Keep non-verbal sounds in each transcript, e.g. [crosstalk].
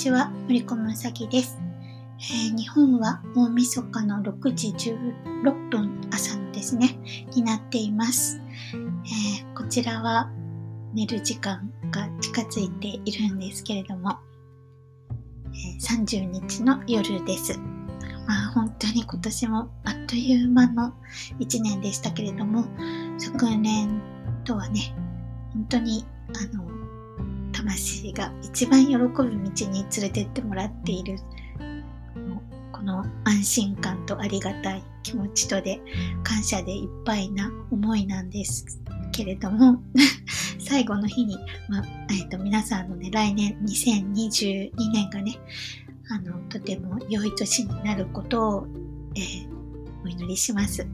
ちは、森子むさぎです、えー、日本は大晦日の6時16分朝のですね、になっています。えー、こちらは寝る時間が近づいているんですけれども、えー、30日の夜です。まあ本当に今年もあっという間の1年でしたけれども、昨年とはね、本当にあの魂が一番喜ぶ道に連れてってもらっている。この安心感とありがたい気持ちとで感謝でいっぱいな思いなんですけれども [laughs] 最後の日に、まえーと、皆さんのね来年2022年がねあのとても良い年になることを、えー、お祈りします、え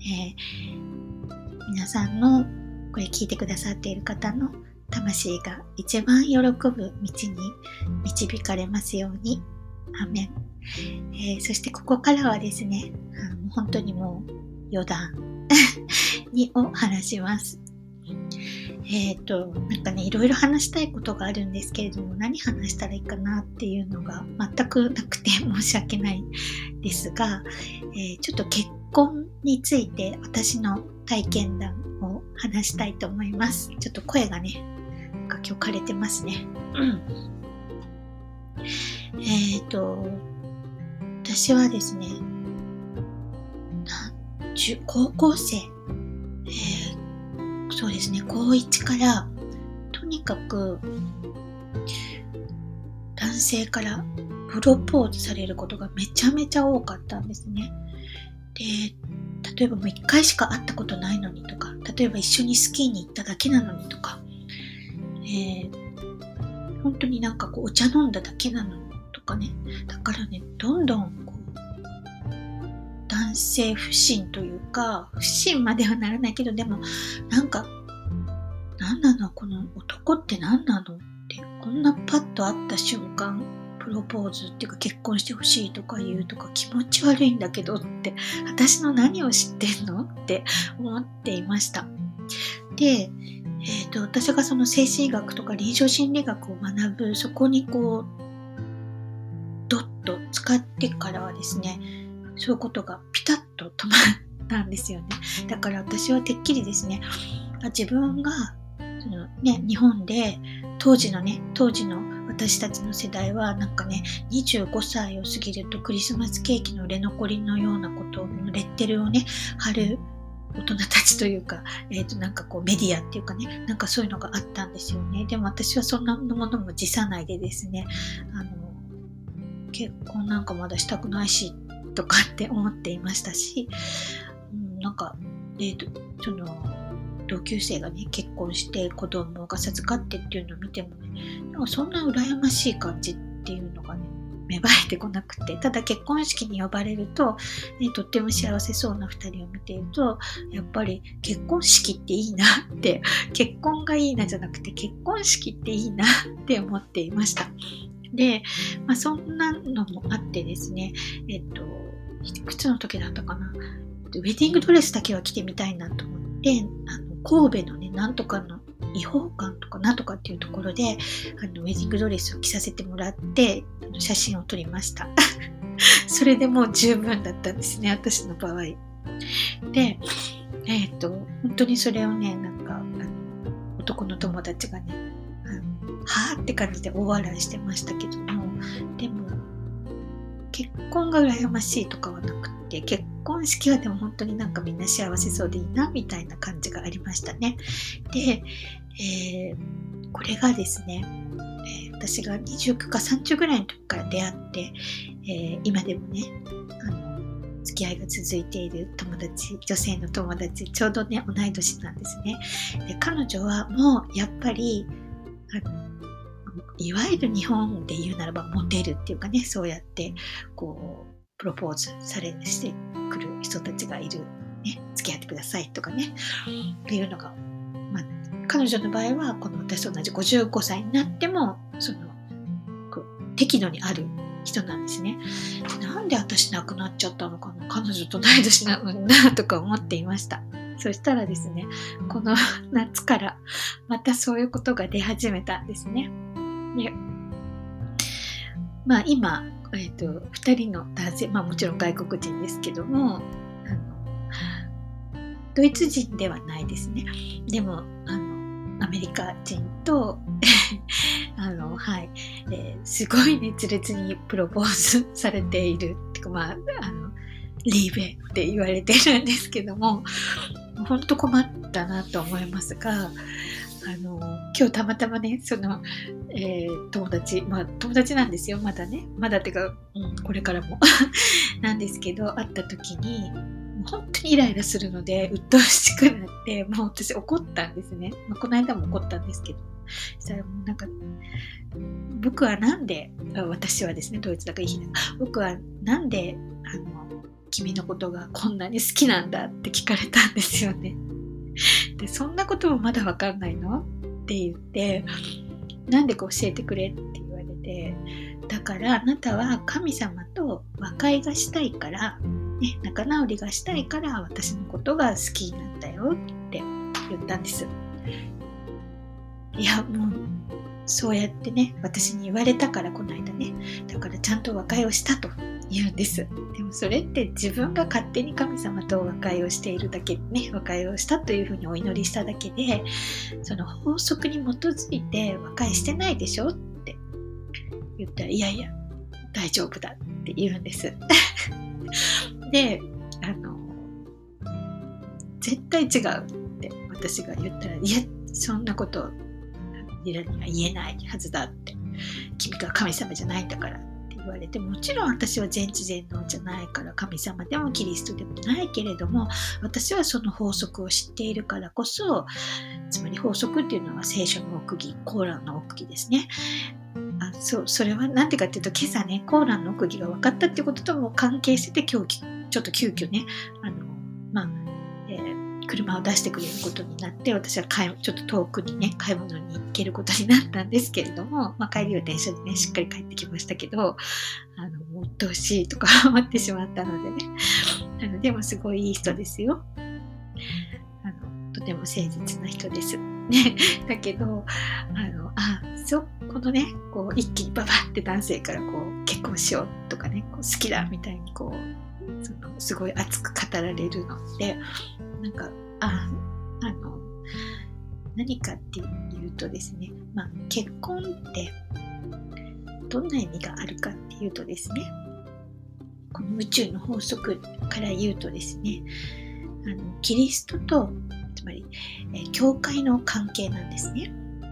ー、皆さんのこれ聞いてくださっている方の魂が一番喜ぶ道に導かれますように。アメン。えー、そしてここからはですね、あの本当にもう余談 [laughs] にを話します。えっ、ー、と、なんかね、いろいろ話したいことがあるんですけれども、何話したらいいかなっていうのが全くなくて申し訳ないですが、えー、ちょっと結婚について私の体験談を話したいと思います。ちょっと声がね、が今日枯れてますね。うん。えっ、ー、と、私はですね、高校生、えー、そうですね、高1から、とにかく、男性からプロポーズされることがめちゃめちゃ多かったんですね。で、例えばもう一回しか会ったことないのにとか、例えば一緒にスキーに行っただけなのにとか、え、本当になんかこうお茶飲んだだけなのとかね。だからねどんどんこう男性不信というか不信まではならないけどでもなんか何なのこの男って何なのってこんなパッと会った瞬間プロポーズっていうか結婚してほしいとか言うとか気持ち悪いんだけどって私の何を知ってんのって思っていました。でえーと、私がその精神医学とか臨床心理学を学ぶそこにこうドッと使ってからはですねそういうことがピタッと止まったんですよね。だから私はてっきりですね自分がその、ね、日本で当時のね当時の私たちの世代はなんかね25歳を過ぎるとクリスマスケーキの売れ残りのようなことのレッテルをね貼る大人たちというか、えっ、ー、と、なんかこうメディアっていうかね、なんかそういうのがあったんですよね。でも私はそんなものも辞さないでですね、あの、結婚なんかまだしたくないし、とかって思っていましたし、うん、なんか、えっ、ー、と、その、同級生がね、結婚して子供が授かってっていうのを見てもね、なんかそんな羨ましい感じって、芽生えてこなくてただ結婚式に呼ばれると、ね、とっても幸せそうな2人を見ているとやっぱり結婚式っていいなって結婚がいいなじゃなくて結婚式っていいなって思っていました。で、まあ、そんなのもあってですねえっといくつの時だったかな？ウェディングドレスだけは着てみたいなと思ってあの神戸のねなんとかの違法館とかなんとかっていうところであのウェディングドレスを着させてもらって写真を撮りました。[laughs] それでもう十分だったんですね私の場合。でえっ、ー、と本当にそれをねなんかあの男の友達がねはあって感じで大笑いしてましたけどもでも結婚が羨ましいとかはなくて結婚式はでも本当になんかみんな幸せそうでいいなみたいな感じがありましたね。で、えー、これがですね、えー、私が29か30ぐらいの時から出会って、えー、今でもねあの付き合いが続いている友達女性の友達ちょうどね同い年なんですね。で彼女はもうやっぱりあのいわゆる日本で言うならばモテるっていうかねそうやってこうプロポーズされしてくる人たちがいる、ね、付き合ってくださいとかねっていうのが、彼女の場合はこの私と同じ55歳になってもその適度にある人なんですね。なんで私亡くなっちゃったのかな彼女と同い年なのになとか思っていました。そしたらですね、この [laughs] 夏からまたそういうことが出始めたんですね。でまあ今、えーと、2人の男性、まあ、もちろん外国人ですけどもドイツ人ではないですねでもあのアメリカ人と [laughs] あの、はい、えー、すごい熱烈にプロポーズされているてか、まあ、あの、リーベって言われてるんですけども、本当困ったなと思いますが、あの、今日たまたまね、その、えー、友達、まあ友達なんですよ、まだね。まだってか、うん、これからも [laughs] なんですけど、会った時に、本当にイライラするので、鬱陶しくなって、もう私怒ったんですね。まあ、この間も怒ったんですけど。したらもうなんか、僕はなんで、私はですね、ドイツだからいい日。僕はなんで、あの、君のことがこんなに好きなんだって聞かれたんですよね。で、そんなこともまだわかんないの？って言って、なんでか教えてくれって言われて、だからあなたは神様と和解がしたいから、ね、仲直りがしたいから私のことが好きになったよって言ったんです。いや、もう、そうやってね、私に言われたからこの間ね、だからちゃんと和解をしたと言うんです。でもそれって自分が勝手に神様と和解をしているだけ、ね、和解をしたというふうにお祈りしただけで、その法則に基づいて和解してないでしょって言ったら、いやいや、大丈夫だって言うんです。[laughs] で、あの、絶対違うって私が言ったら、いや、そんなことディラには言えないはずだって。君が神様じゃないんだからって言われて、もちろん私は全知全能じゃないから神様でもキリストでもないけれども、私はその法則を知っているからこそ、つまり法則っていうのは聖書の奥義、コーランの奥義ですね。あそうそれは何てかっていうと今朝ねコーランの奥義が分かったっていうこととも関係してて今日ちょっと急遽ねあのまあ車を出してくれることになって私は買いちょっと遠くにね買い物に行けることになったんですけれども、まあ、帰りは電車でねしっかり帰ってきましたけどあのもう鬱陶しいとか [laughs] 思ってしまったのでね。あのでもすごいいい人ですよ。あのとても誠実な人です。ね、[laughs] だけどあのあそうこのねこう一気にババって男性からこう結婚しようとかねこう好きだみたいにこうそのすごい熱く語られるのでなんか、あ、あの、何かっていうとですね、まあ、結婚ってどんな意味があるかっていうとですね、この宇宙の法則から言うとですね、あのキリストと、つまり、えー、教会の関係なんですね。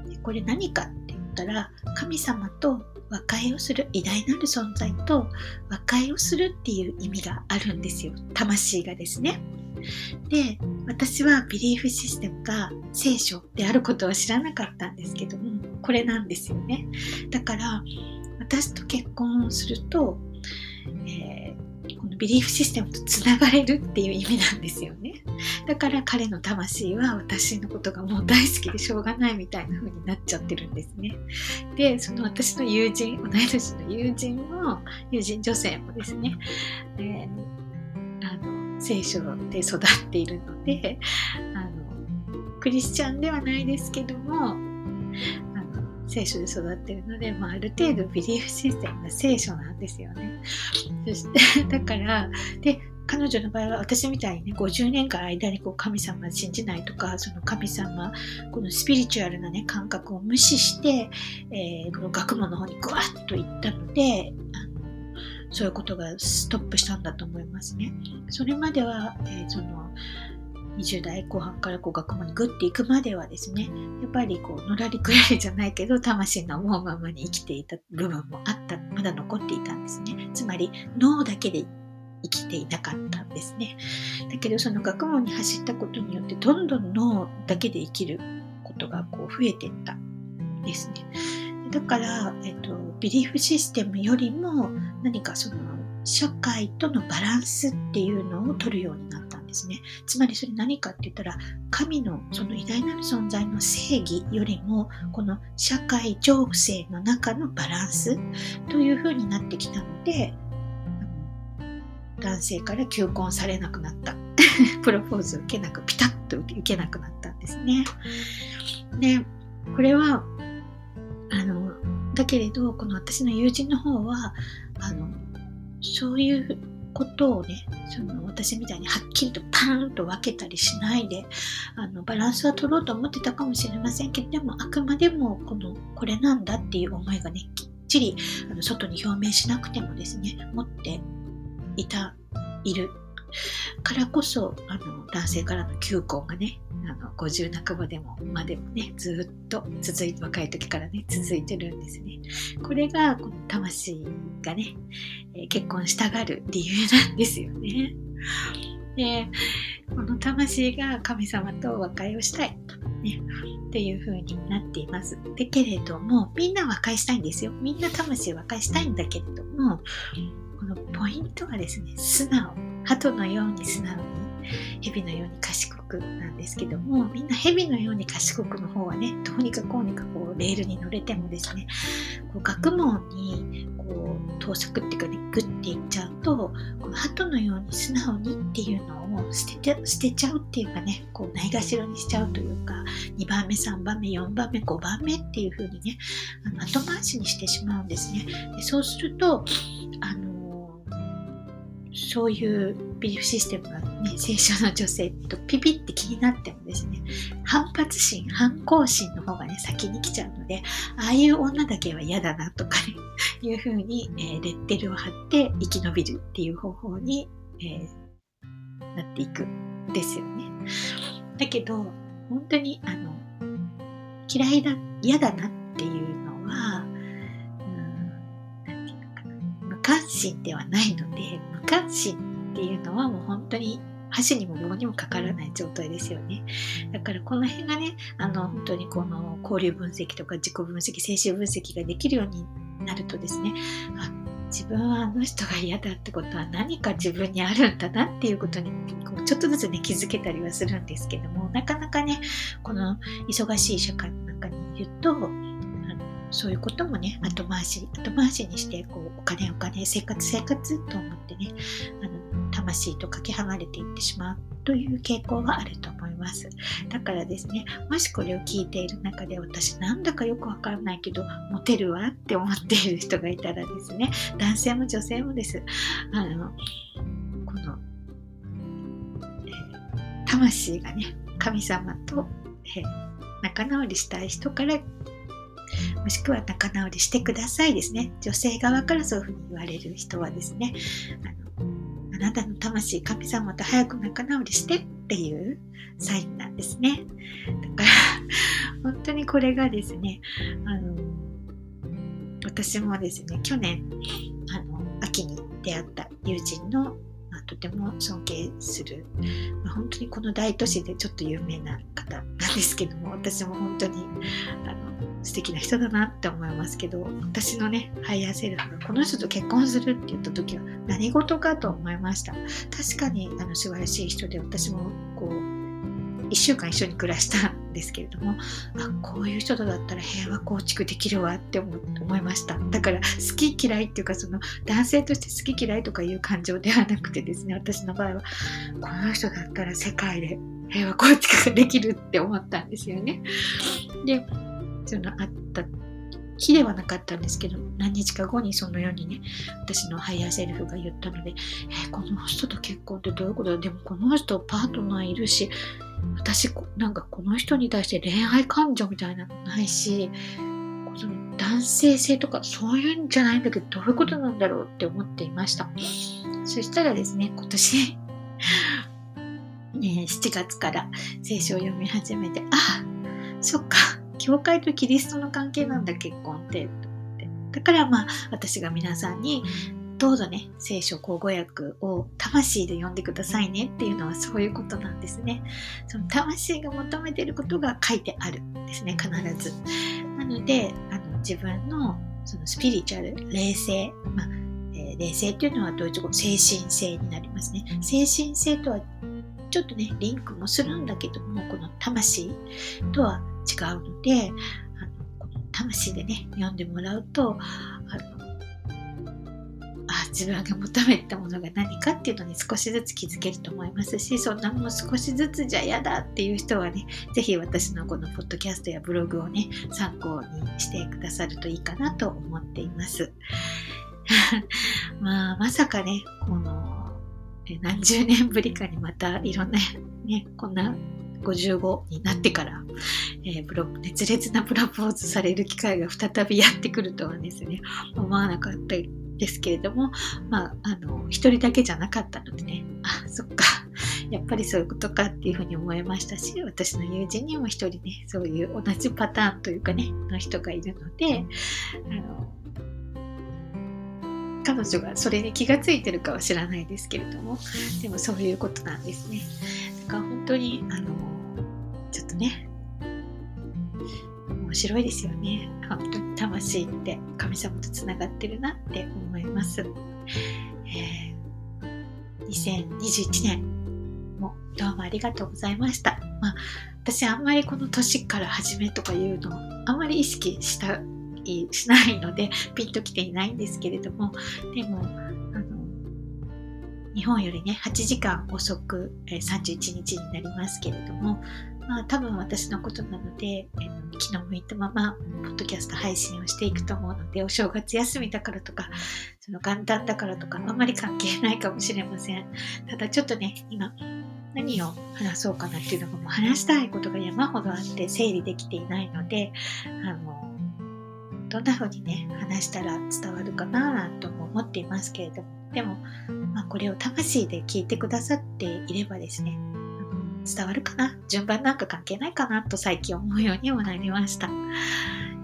でこれ何かって言ったら、神様と和解をする偉大なる存在と和解をするっていう意味があるんですよ。魂がですね。で私はビリーフシステムが聖書であることは知らなかったんですけどもこれなんですよねだから私と結婚をすると、えー、ビリーフシステムとつながれるっていう意味なんですよね。だから彼の魂は私のことがもう大好きでしょうがないみたいな風になっちゃってるんですね。でその私の友人同い年の友人も友人女性もですね、えー聖書で育っているのであのクリスチャンではないですけども聖書で育っているので、まあ、ある程度ビリーフシステムが聖書なんですよね。そしてだからで彼女の場合は私みたいにね50年間間にこう神様信じないとかその神様このスピリチュアルな、ね、感覚を無視して、えー、この学問の方にグワッといったのでそういうことがストップしたんだと思いますね。それまでは、えー、その20代後半からこう学問にグッていくまではですねやっぱりこうのらりくらりじゃないけど魂の思うままに生きていた部分もあったまだ残っていたんですね。つまり脳だけで生きていなかったんですね。だけどその学問に走ったことによってどんどん脳だけで生きることがこう増えていったですね。だから、えっと、ビリーフシステムよりも何かその社会とのバランスっていうのを取るようになった。ですね。つまりそれ何かって言ったら神のその偉大なる存在の正義よりもこの社会情勢の中のバランスというふうになってきたので男性から求婚されなくなった [laughs] プロポーズを受けなくピタッと受けなくなったんですね。でこれはあのだけれどこの私の友人の方はあのそういうことをねその私みたいにはっきりとパーンと分けたりしないであのバランスは取ろうと思ってたかもしれませんけどでもあくまでもこのこれなんだっていう思いがねきっちりあの外に表明しなくてもですね持っていたいるからこそあの男性からの求婚がねあの50半ばでもまでもねずっと続いて若い時からね続いてるんですね。これがこの魂がね、え、結婚したがる理由なんですよね。でこの魂が神様と和解をしたいねっていう風になっています。でけれどもみんな和解したいんですよ。みんな魂和解したいんだけれどもこのポイントはですね素直。鳩のように素直に蛇のように賢くなんですけどもみんな蛇のように賢くの方はねどうにかこうにかこうレールに乗れてもですねこう学問にこう盗作っていうかねグッていっちゃうとこの鳩のように素直にっていうのを捨てて捨てちゃうっていうかねこうないがしろにしちゃうというか2番目3番目4番目5番目っていう風にねあの後回しにしてしまうんですね。でそうするとあのそういうビリーフシステムがね、聖書の女性とピピって気になってもですね、反発心、反抗心の方がね、先に来ちゃうので、ああいう女だけは嫌だなとかね、[laughs] いうふうに、えー、レッテルを貼って生き延びるっていう方法に、えー、なっていくんですよね。だけど、本当に、あの、嫌いだ、嫌だなっていうのは、うん、なんていうのかな、無関心ではないので関心っていうのはもう本当に箸にも棒にもかからない状態ですよね。だからこの辺がね、あの本当にこの交流分析とか自己分析、精神分析ができるようになるとですね、あ自分はあの人が嫌だってことは何か自分にあるんだなっていうことにこうちょっとずつね気づけたりはするんですけどもなかなかねこの忙しい社会の中にいるとそういうこともね後回し後回しにしてこうお金お金生活生活と思ってねあの魂とかけ離れていってしまうという傾向はあると思います。だからですねもしこれを聞いている中で私なんだかよくわからないけどモテるわって思っている人がいたらですね男性も女性もです。あのこの、えー、魂がね神様と、えー、仲直りしたい人からもしくは仲直りしてくださいですね。女性側からそういうふうに言われる人はですね、あのあなたの魂、神様と早く仲直りしてっていうサインなんですね。だから、本当にこれがですね、あの私もですね、去年、あの秋に出会った友人のま、とても尊敬する、まあ、本当にこの大都市でちょっと有名な方なんですけども私も本当にあの素敵な人だなって思いますけど私のね higher self がこの人と結婚するって言った時は何事かと思いました。確かにあの素晴らしい人で私もこう1週間一緒に暮らしたんですけれどもあこういう人とだったら平和構築できるわって思いました。だから好き嫌いっていうかその男性として好き嫌いとかいう感情ではなくてですね私の場合はこの人だったら世界で平和構築ができるって思ったんですよね。でそのあった日ではなかったんですけど何日か後にそのようにね私の higher self が言ったので、えー、この人と結婚ってどういうことだ？でもこの人パートナーいるし私なんかこの人に対して恋愛感情みたいなのないしその男性性とかそういうんじゃないんだけどどういうことなんだろうって思っていました。そしたらですね今年ね、7月から聖書を読み始めてあそっか。教会とキリストの関係なんだ結婚ってだからまあ私が皆さんにどうぞね聖書口語訳を魂で読んでくださいねっていうのはそういうことなんですね。その魂が求めてることが書いてあるんですね必ず。なのであの自分のそのスピリチュアル霊性、まあえー、霊性っていうのはどういうところ？精神性になりますね。精神性とはちょっとねリンクもするんだけどもこの魂とは違うのであのこの魂でね読んでもらうとあのあ自分が求めたものが何かっていうのに少しずつ気づけると思いますしそんなもう少しずつじゃ嫌だっていう人はね是非私のこのポッドキャストやブログをね参考にしてくださるといいかなと思っています。[laughs] まあまさかねこの何十年ぶりかにまたいろんなねこんな55になってから、えー、プロ熱烈なプロポーズされる機会が再びやってくるとはですね思わなかったですけれどもまああの一人だけじゃなかったのでねあそっか。やっぱりそういうことかっていうふうに思いましたし私の友人にも一人ねそういう同じパターンというかねの人がいるのであの彼女がそれに気がついてるかは知らないですけれどもでもそういうことなんですね。だから本当にあのとね。面白いですよね。本当に魂って神様とつながってるなって思います、えー、2021年もどうもありがとうございました、まあ、私あんまりこの年から始めとかいうのあんまり意識したしないのでピンときていないんですけれども。でもあの日本よりね8時間遅く、え31日になりますけれども。まあ多分私のことなので、えー、気の向いたままポッドキャスト配信をしていくと思うのでお正月休みだからとかその元旦だからとかあんまり関係ないかもしれません。ただちょっとね今何を話そうかなっていうのがもう話したいことが山ほどあって整理できていないのであのどんな風にね話したら伝わるかなとも思っていますけれども。でも、まあ、これを魂で聞いてくださっていればですね伝わるかな？順番なんか関係ないかなと最近思うようにもなりました、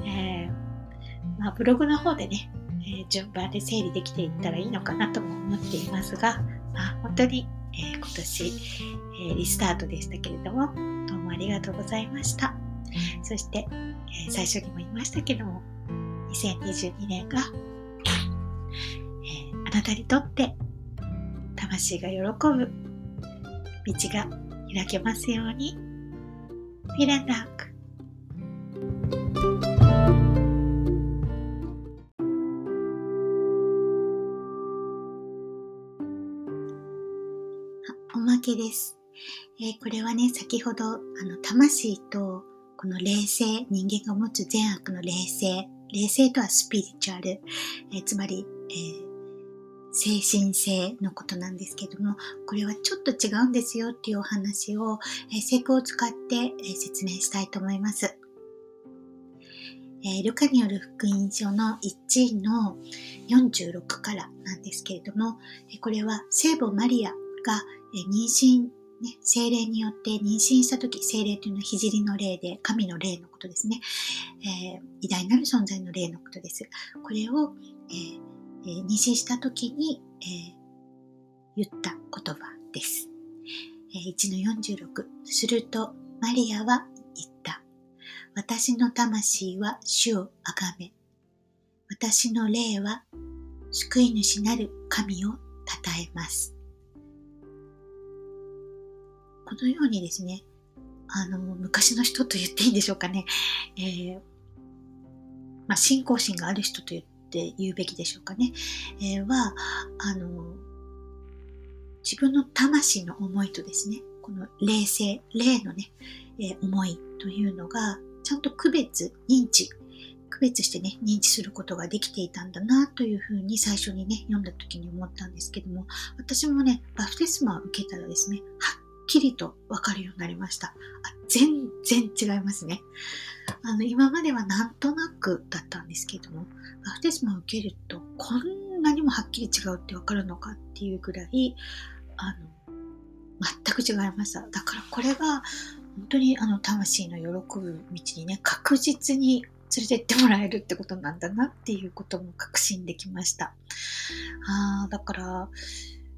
えー、まあ、ブログの方でね、えー、順番で整理できていったらいいのかなとも思っていますが、まあ、本当に、えー、今年、えリスタートでしたけれどもどうもありがとうございました。そして、え最初にも言いましたけども2022年が、え、あなたにとって魂が喜ぶ道が開けますように。フィレンダーク。おまけです。えー、これはね、先ほど、あの、魂と、この霊性、人間が持つ善悪の霊性霊性とはスピリチュアル、えー、つまり、えー、精神性のことなんですけども、これはちょっと違うんですよっていうお話を、えー、成功を使って、えー、説明したいと思います。えー、ルカによる福音書の1の46からなんですけれども、えこれは聖母マリアが、え妊娠ね、精霊によって妊娠した時、精霊というのは聖の霊で、神の霊のことですね。えー、偉大なる存在の霊のことです。これを、えーえー、妊娠した時に、え言った言葉です。え1の46。すると、マリアは言った。私の魂は主をあがめ。私の霊は救い主なる神を称えます。このようにですね、あの、昔の人と言っていいんでしょうかね、えー、まあ、信仰心がある人と言っって言うべきでしょうかね、えー、は、あの、自分の魂の思いとですね、この霊性、霊のね、えー、思いというのが、ちゃんと区別、認知、区別してね、認知することができていたんだなというふうに最初にね、読んだ時に思ったんですけども、私もね、バプテスマを受けたらですね、はっきりとわかるようになりました。あ全然違いますね。あの、今まではなんとなくだったんですけども、バプテスマを受けるとこんなにもはっきり違うってわかるのかっていうぐらい、あの、全く違いました。だからこれが本当にあの魂の喜ぶ道にね、確実に連れてってもらえるってことなんだなっていうことも確信できました。あだから、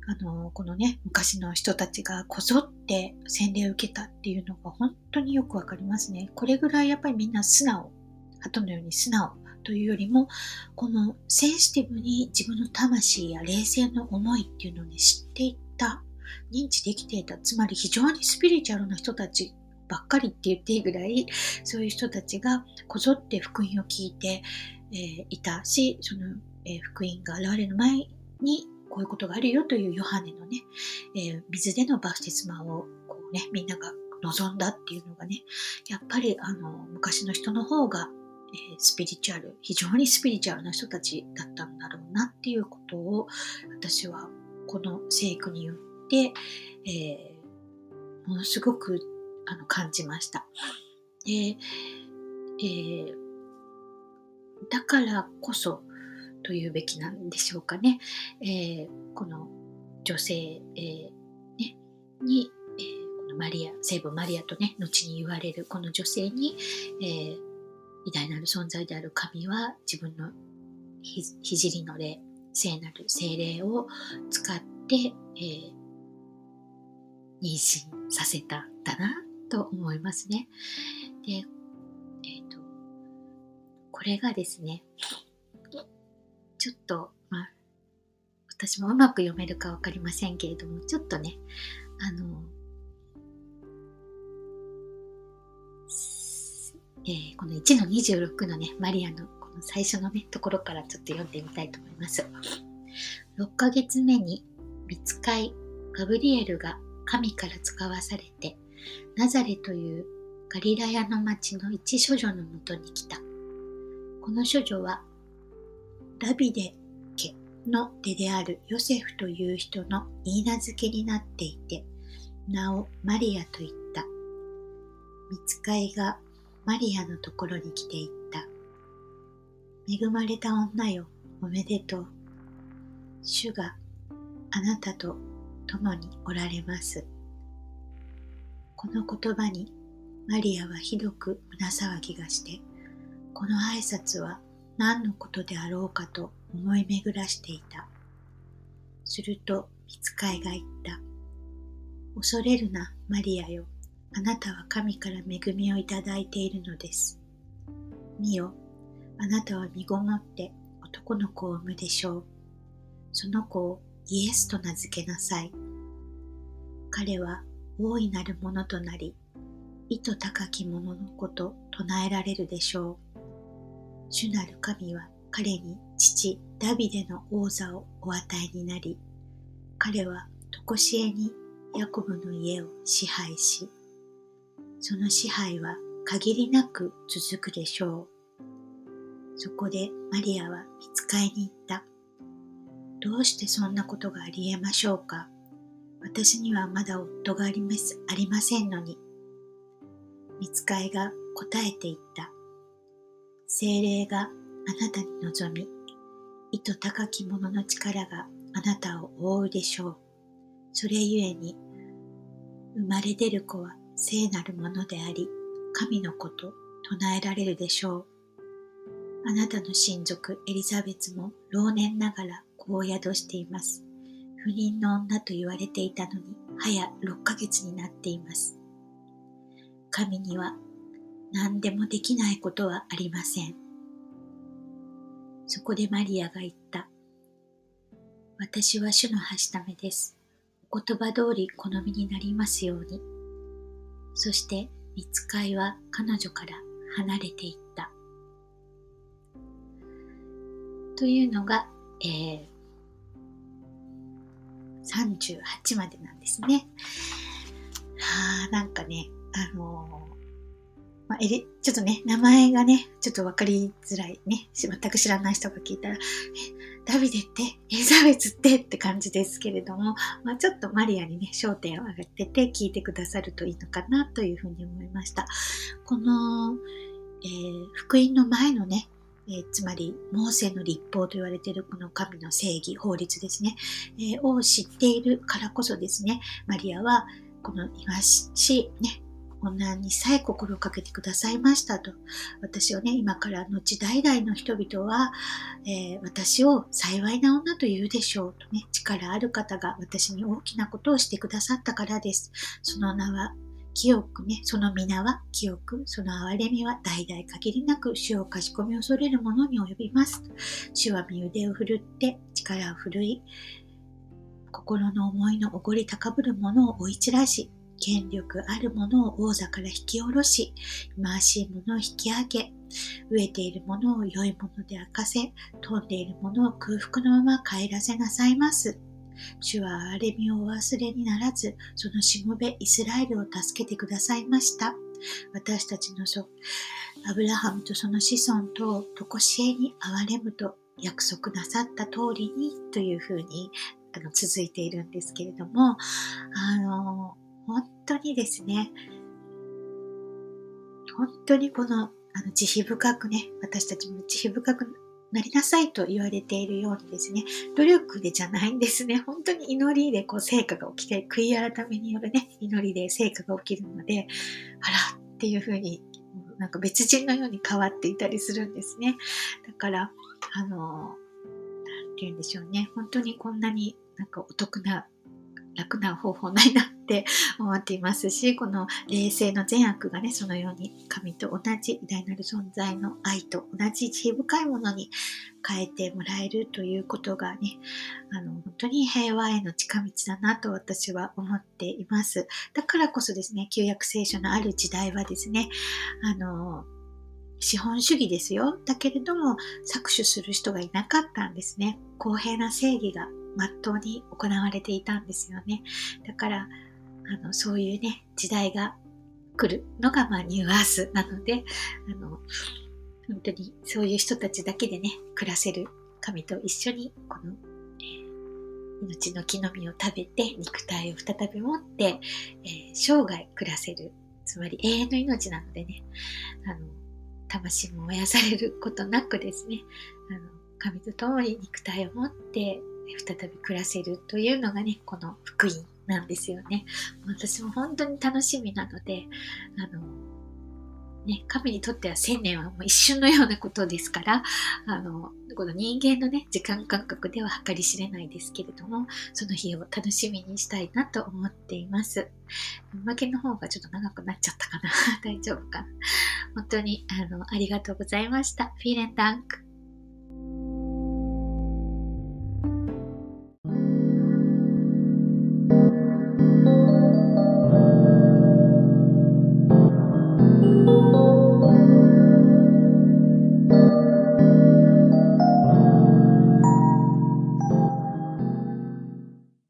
あの、このね、昔の人たちがこぞって洗礼を受けたっていうのが本当によくわかりますね。これぐらいやっぱりみんな素直、鳩のように素直というよりも、このセンシティブに自分の魂や冷静の思いっていうのをね、知っていった、認知できていた、つまり非常にスピリチュアルな人たちばっかりって言っていいぐらい、そういう人たちがこぞって福音を聞いて、えー、いたし、その、えー、福音が現れる前にこういうことがあるよというヨハネのね、えー、水でのバプテスマをこうね、みんなが望んだっていうのがね、やっぱりあの昔の人の方が、え、スピリチュアル、非常にスピリチュアルな人たちだったんだろうなっていうことを私はこの聖句によって、えー、ものすごくあの感じました。で、えー、だからこそというべきなんでしょうかね。えー、この女性、えー、ね、に、えー、このマリア、聖母マリアとね、後に言われるこの女性に、えー、偉大なる存在である神は自分のひじりの霊、聖なる精霊を使って、えー、妊娠させたんだなと思いますね。で、えっ、ー、と、これがですね、ちょっと、まあ、私もうまく読めるか分かりませんけれども、ちょっとね、あの、えー、この1の26のね、マリアのこの最初のね、ところからちょっと読んでみたいと思います。6ヶ月目に、見つかいガブリエルが神から使わされて、ナザレというガリラヤの町の一処女のもとに来た。この処女はダビデ家の出であるヨセフという人の言い名付けになっていて、名をマリアと言った。見つかいがマリアのところに来て言った。恵まれた女よ、おめでとう。主があなたと共におられます。この言葉にマリアはひどく胸騒ぎがして、この挨拶は何のことであろうかと思い巡らしていた。すると、見つかいが言った。恐れるな、マリアよ。あなたは神から恵みをいただいているのです。見よ、あなたは身ごもって男の子を産むでしょう。その子をイエスと名付けなさい。彼は大いなるものとなり、意図高きもののこと唱えられるでしょう。主なる神は彼に父ダビデの王座をお与えになり、彼は常しえにヤコブの家を支配し、その支配は限りなく続くでしょう。そこでマリアは見つかいに行った。どうしてそんなことがありえましょうか私にはまだ夫がありますありませんのに。見つかいが答えていった。精霊があなたに望み、意図高き者の力があなたを覆うでしょう。それゆえに、生まれ出る子は聖なるものであり、神の子と唱えられるでしょう。あなたの親族エリザベツも老年ながら子を宿しています。不妊の女と言われていたのに、早6ヶ月になっています。神には何でもできないことはありません。そこでマリアが言った。私は主のはしためです。お言葉通り好みになりますように。そして見つかいは彼女から離れていった。というのが、えー、38までなんですね。はあ、なんかね、あのまあ、エリちょっとね、名前がね、ちょっとわかりづらいね、全く知らない人が聞いたら、ダビデって？エリザベスって？って感じですけれども、まあ、ちょっとマリアにね、焦点を上げてて聞いてくださるといいのかなというふうに思いました。この、えー、福音の前のね、えー、つまり、モーセの立法と言われているこの神の正義、法律ですね、えー、を知っているからこそですね、マリアは、このイワシ、ね、女にさえ心をかけてくださいましたと。私をね、今から後代々の人々は、えー、私を幸いな女と言うでしょうとね、力ある方が私に大きなことをしてくださったからです。その名は清くね、その皆は清く、その憐れみは代々限りなく主を賢み恐れる者に及びます。主は身腕を振るって力を振るい、心の思いのおごり高ぶる者を追い散らし、権力あるものを王座から引き下ろし、忌まわしいものを引き上げ、飢えているものを良いもので明かせ、飛んでいるものを空腹のまま帰らせなさいます。主は憐れみをお忘れにならず、そのしもべイスラエルを助けてくださいました。私たちの祖、アブラハムとその子孫と常しえに憐れむと約束なさった通りにというふうにあの続いているんですけれども、あの、本当にですね、本当にこのあの慈悲深くね、私たちも慈悲深くなりなさいと言われているようにですね、努力でじゃないんですね。本当に祈りでこう成果が起きて、悔い改めによるね、祈りで成果が起きるので、あらっていうふうになんか別人のように変わっていたりするんですね。だから、あの、なんて言うんでしょうね。本当にこんなになんかお得な楽な方法ないなって [laughs] 思っていますし、この霊性の善悪がね、そのように神と同じ偉大なる存在の愛と同じ知恵深いものに変えてもらえるということがね、あの、本当に平和への近道だなと私は思っています。だからこそですね、旧約聖書のある時代はですね、あの、資本主義ですよ。だけれども、搾取する人がいなかったんですね。公平な正義がまっとうに行われていたんですよね。だから、あの、そういうね、時代が来るのが、まあ、ニューアースなので、あの、本当にそういう人たちだけでね、暮らせる神と一緒に、この、命の木の実を食べて、肉体を再び持って、えー、生涯暮らせる、つまり永遠の命なのでね、あの、魂も燃やされることなくですね、あの、神と共に肉体を持って再び暮らせるというのがね、この福音なんですよね。私も本当に楽しみなので、あの、ね、神にとっては千年はもう一瞬のようなことですから、あの、この人間のね、時間感覚では計り知れないですけれども、その日を楽しみにしたいなと思っています。おまけの方がちょっと長くなっちゃったかな [laughs] 大丈夫かな本当に、あの、ありがとうございました。フィーレンダンク。